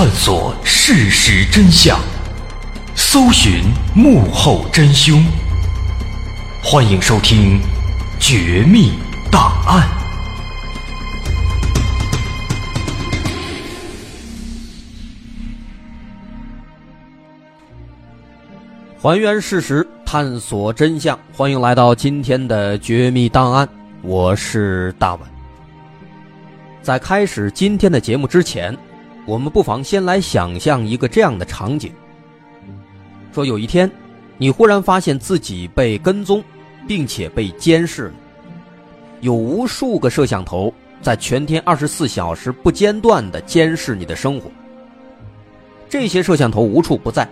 探索事实真相，搜寻幕后真凶。欢迎收听《绝密档案》，还原事实，探索真相。欢迎来到今天的《绝密档案》，我是大文。在开始今天的节目之前。我们不妨先来想象一个这样的场景：说有一天，你忽然发现自己被跟踪，并且被监视了，有无数个摄像头在全天二十四小时不间断地监视你的生活。这些摄像头无处不在，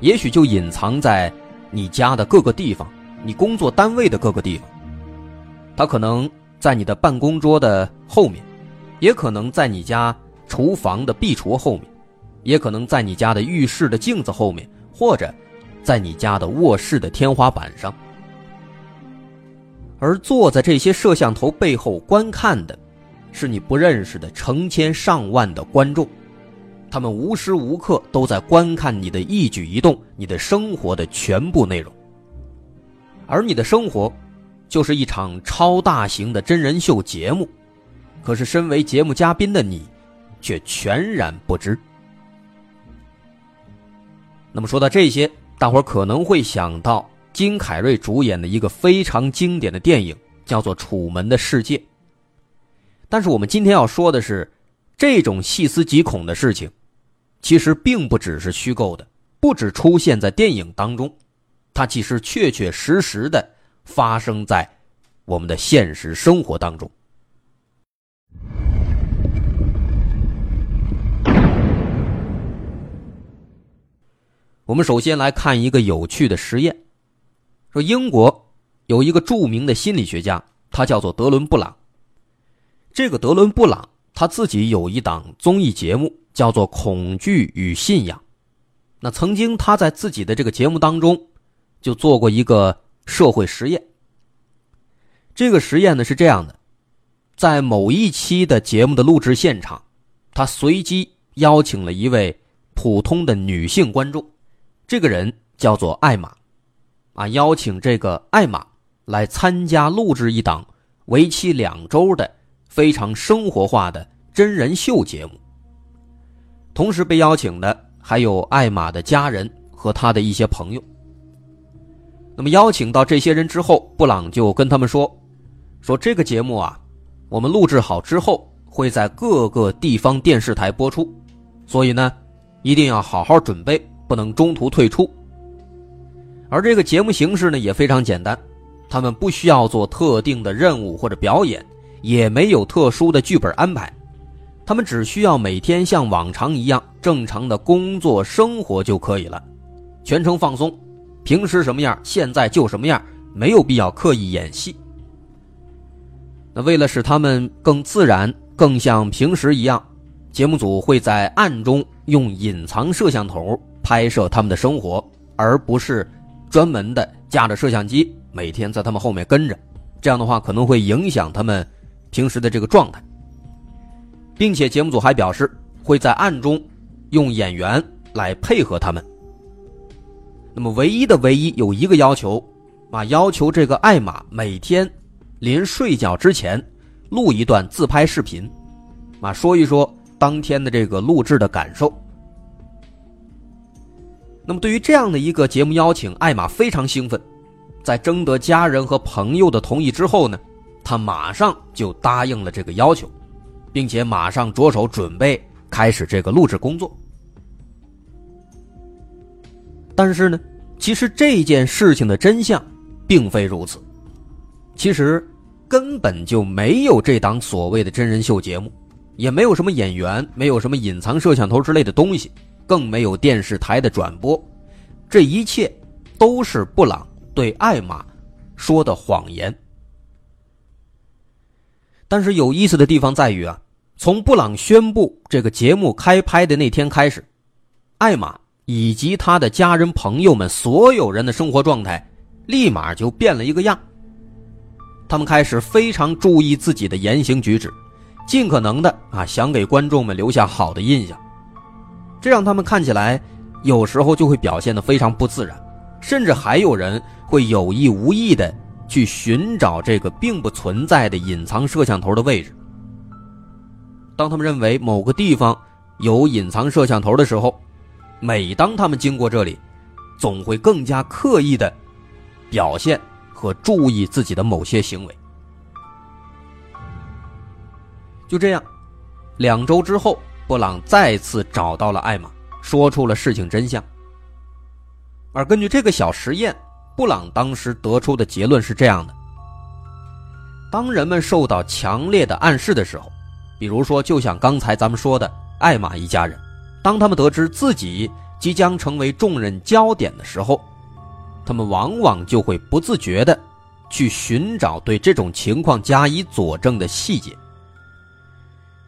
也许就隐藏在你家的各个地方，你工作单位的各个地方。它可能在你的办公桌的后面，也可能在你家。厨房的壁橱后面，也可能在你家的浴室的镜子后面，或者在你家的卧室的天花板上。而坐在这些摄像头背后观看的，是你不认识的成千上万的观众，他们无时无刻都在观看你的一举一动，你的生活的全部内容。而你的生活，就是一场超大型的真人秀节目，可是身为节目嘉宾的你。却全然不知。那么说到这些，大伙可能会想到金凯瑞主演的一个非常经典的电影，叫做《楚门的世界》。但是我们今天要说的是，这种细思极恐的事情，其实并不只是虚构的，不只出现在电影当中，它其实确确实实的发生在我们的现实生活当中。我们首先来看一个有趣的实验，说英国有一个著名的心理学家，他叫做德伦布朗。这个德伦布朗，他自己有一档综艺节目，叫做《恐惧与信仰》。那曾经他在自己的这个节目当中，就做过一个社会实验。这个实验呢是这样的，在某一期的节目的录制现场，他随机邀请了一位普通的女性观众，这个人叫做艾玛，啊，邀请这个艾玛来参加录制一档为期两周的非常生活化的真人秀节目。同时被邀请的还有艾玛的家人和他的一些朋友。那么邀请到这些人之后，布朗就跟他们说。说这个节目啊，我们录制好之后会在各个地方电视台播出，所以呢，一定要好好准备，不能中途退出。而这个节目形式呢也非常简单，他们不需要做特定的任务或者表演，也没有特殊的剧本安排，他们只需要每天像往常一样正常的工作生活就可以了，全程放松，平时什么样现在就什么样，没有必要刻意演戏。那为了使他们更自然、更像平时一样，节目组会在暗中用隐藏摄像头拍摄他们的生活，而不是专门的架着摄像机每天在他们后面跟着。这样的话可能会影响他们平时的这个状态，并且节目组还表示会在暗中用演员来配合他们。那么唯一的唯一有一个要求，啊，要求这个艾玛每天。临睡觉之前，录一段自拍视频，啊，说一说当天的这个录制的感受。那么，对于这样的一个节目邀请，艾玛非常兴奋。在征得家人和朋友的同意之后呢，他马上就答应了这个要求，并且马上着手准备开始这个录制工作。但是呢，其实这件事情的真相并非如此。其实，根本就没有这档所谓的真人秀节目，也没有什么演员，没有什么隐藏摄像头之类的东西，更没有电视台的转播，这一切都是布朗对艾玛说的谎言。但是有意思的地方在于啊，从布朗宣布这个节目开拍的那天开始，艾玛以及他的家人朋友们所有人的生活状态，立马就变了一个样。他们开始非常注意自己的言行举止，尽可能的啊想给观众们留下好的印象，这让他们看起来有时候就会表现的非常不自然，甚至还有人会有意无意的去寻找这个并不存在的隐藏摄像头的位置。当他们认为某个地方有隐藏摄像头的时候，每当他们经过这里，总会更加刻意的表现。和注意自己的某些行为。就这样，两周之后，布朗再次找到了艾玛，说出了事情真相。而根据这个小实验，布朗当时得出的结论是这样的：当人们受到强烈的暗示的时候，比如说，就像刚才咱们说的艾玛一家人，当他们得知自己即将成为众人焦点的时候。他们往往就会不自觉的去寻找对这种情况加以佐证的细节，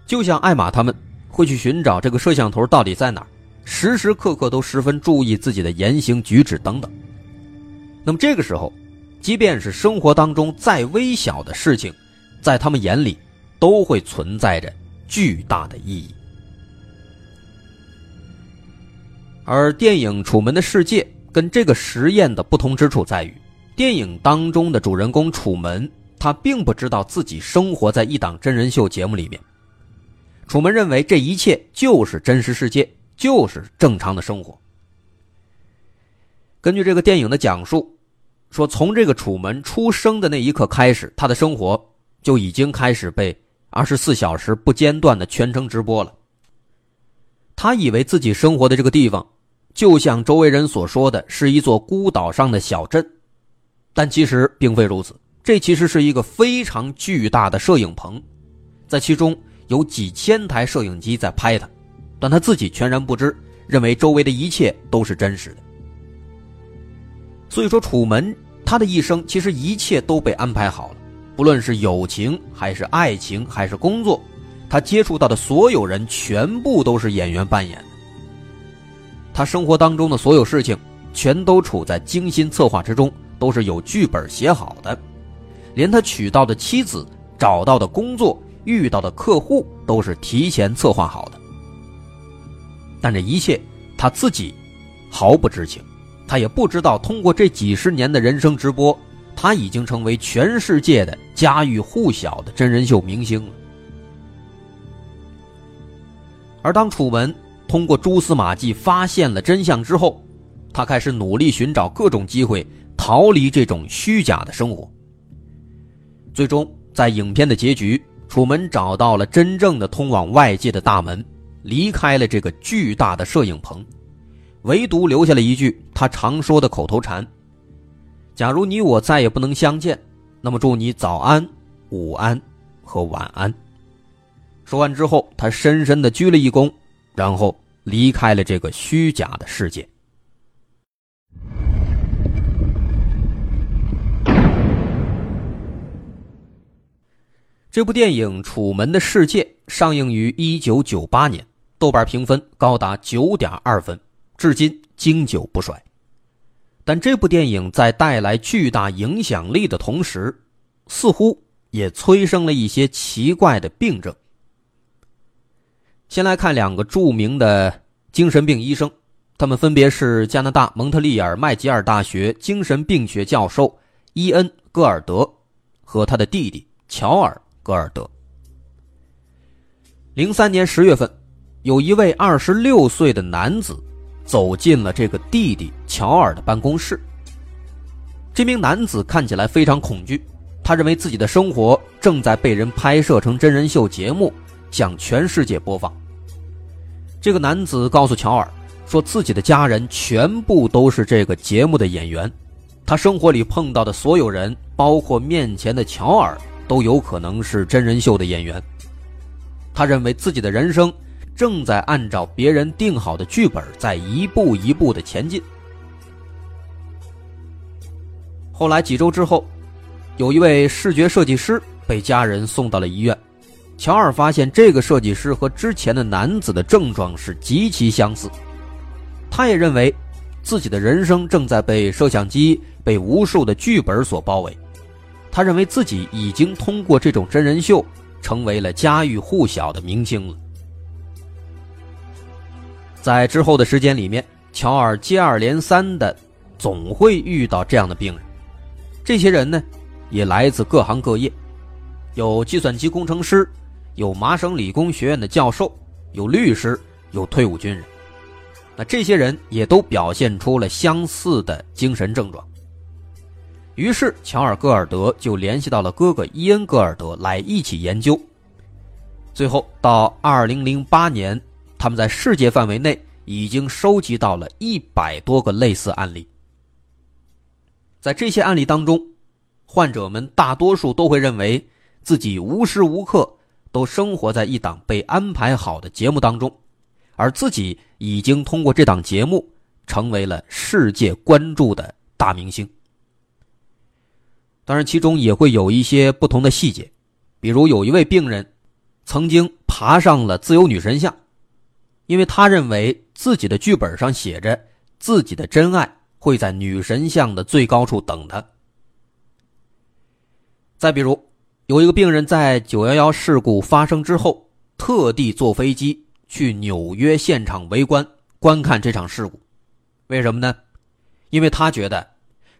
就像艾玛他们会去寻找这个摄像头到底在哪儿，时时刻刻都十分注意自己的言行举止等等。那么这个时候，即便是生活当中再微小的事情，在他们眼里都会存在着巨大的意义。而电影《楚门的世界》。跟这个实验的不同之处在于，电影当中的主人公楚门，他并不知道自己生活在一档真人秀节目里面。楚门认为这一切就是真实世界，就是正常的生活。根据这个电影的讲述，说从这个楚门出生的那一刻开始，他的生活就已经开始被二十四小时不间断的全程直播了。他以为自己生活的这个地方。就像周围人所说的，是一座孤岛上的小镇，但其实并非如此。这其实是一个非常巨大的摄影棚，在其中有几千台摄影机在拍他，但他自己全然不知，认为周围的一切都是真实的。所以说，楚门他的一生其实一切都被安排好了，不论是友情还是爱情还是工作，他接触到的所有人全部都是演员扮演的。他生活当中的所有事情，全都处在精心策划之中，都是有剧本写好的。连他娶到的妻子、找到的工作、遇到的客户，都是提前策划好的。但这一切，他自己毫不知情，他也不知道，通过这几十年的人生直播，他已经成为全世界的家喻户晓的真人秀明星了。而当楚门通过蛛丝马迹发现了真相之后，他开始努力寻找各种机会逃离这种虚假的生活。最终，在影片的结局，楚门找到了真正的通往外界的大门。离开了这个巨大的摄影棚，唯独留下了一句他常说的口头禅：“假如你我再也不能相见，那么祝你早安、午安和晚安。”说完之后，他深深的鞠了一躬，然后离开了这个虚假的世界。这部电影《楚门的世界》上映于一九九八年。豆瓣评分高达九点二分，至今经久不衰。但这部电影在带来巨大影响力的同时，似乎也催生了一些奇怪的病症。先来看两个著名的精神病医生，他们分别是加拿大蒙特利尔麦吉尔大学精神病学教授伊恩·戈尔德和他的弟弟乔尔·戈尔德。零三年十月份。有一位二十六岁的男子走进了这个弟弟乔尔的办公室。这名男子看起来非常恐惧，他认为自己的生活正在被人拍摄成真人秀节目，向全世界播放。这个男子告诉乔尔，说自己的家人全部都是这个节目的演员，他生活里碰到的所有人，包括面前的乔尔，都有可能是真人秀的演员。他认为自己的人生。正在按照别人定好的剧本，在一步一步的前进。后来几周之后，有一位视觉设计师被家人送到了医院。乔尔发现这个设计师和之前的男子的症状是极其相似。他也认为自己的人生正在被摄像机、被无数的剧本所包围。他认为自己已经通过这种真人秀成为了家喻户晓的明星了。在之后的时间里面，乔尔接二连三的总会遇到这样的病人。这些人呢，也来自各行各业，有计算机工程师，有麻省理工学院的教授，有律师，有退伍军人。那这些人也都表现出了相似的精神症状。于是，乔尔·戈尔德就联系到了哥哥伊恩·戈尔德来一起研究。最后，到二零零八年。他们在世界范围内已经收集到了一百多个类似案例。在这些案例当中，患者们大多数都会认为自己无时无刻都生活在一档被安排好的节目当中，而自己已经通过这档节目成为了世界关注的大明星。当然，其中也会有一些不同的细节，比如有一位病人曾经爬上了自由女神像。因为他认为自己的剧本上写着自己的真爱会在女神像的最高处等他。再比如，有一个病人在九幺幺事故发生之后，特地坐飞机去纽约现场围观观看这场事故，为什么呢？因为他觉得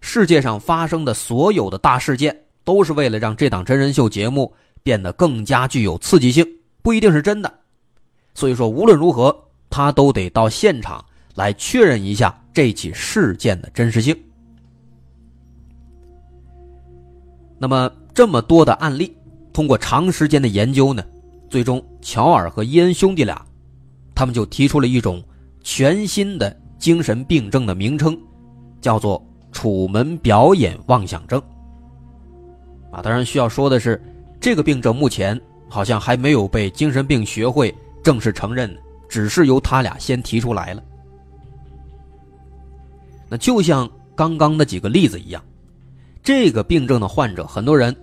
世界上发生的所有的大事件都是为了让这档真人秀节目变得更加具有刺激性，不一定是真的。所以说，无论如何，他都得到现场来确认一下这起事件的真实性。那么，这么多的案例，通过长时间的研究呢，最终乔尔和伊恩兄弟俩，他们就提出了一种全新的精神病症的名称，叫做“楚门表演妄想症”。啊，当然需要说的是，这个病症目前好像还没有被精神病学会。正式承认，只是由他俩先提出来了。那就像刚刚那几个例子一样，这个病症的患者，很多人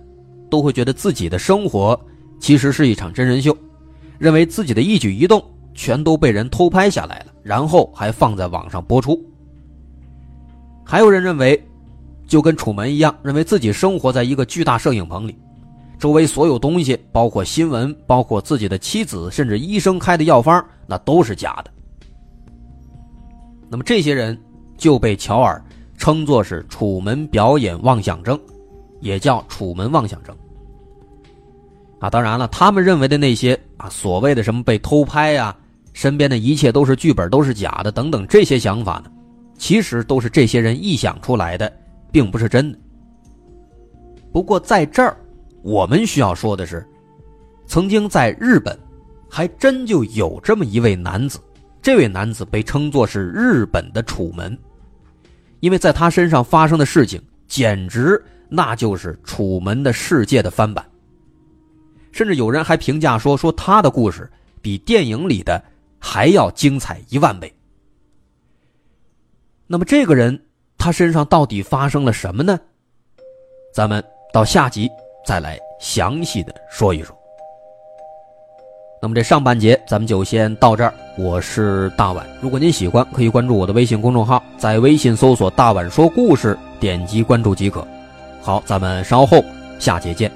都会觉得自己的生活其实是一场真人秀，认为自己的一举一动全都被人偷拍下来了，然后还放在网上播出。还有人认为，就跟楚门一样，认为自己生活在一个巨大摄影棚里，周围所有东西，包括新闻，包括自己的妻子，甚至医生开的药方，那都是假的。那么这些人就被乔尔称作是楚门表演妄想症，也叫楚门妄想症。啊，当然了，他们认为的那些啊，所谓的什么被偷拍呀，身边的一切都是剧本，都是假的等等这些想法呢，其实都是这些人臆想出来的，并不是真的。不过在这儿，我们需要说的是，曾经在日本，还真就有这么一位男子，这位男子被称作是日本的楚门，因为在他身上发生的事情，简直那就是楚门的世界的翻版。甚至有人还评价说：“说他的故事比电影里的还要精彩一万倍。”那么这个人他身上到底发生了什么呢？咱们到下集再来详细的说一说。那么这上半节咱们就先到这儿。我是大碗，如果您喜欢，可以关注我的微信公众号，在微信搜索“大碗说故事”，点击关注即可。好，咱们稍后下节见。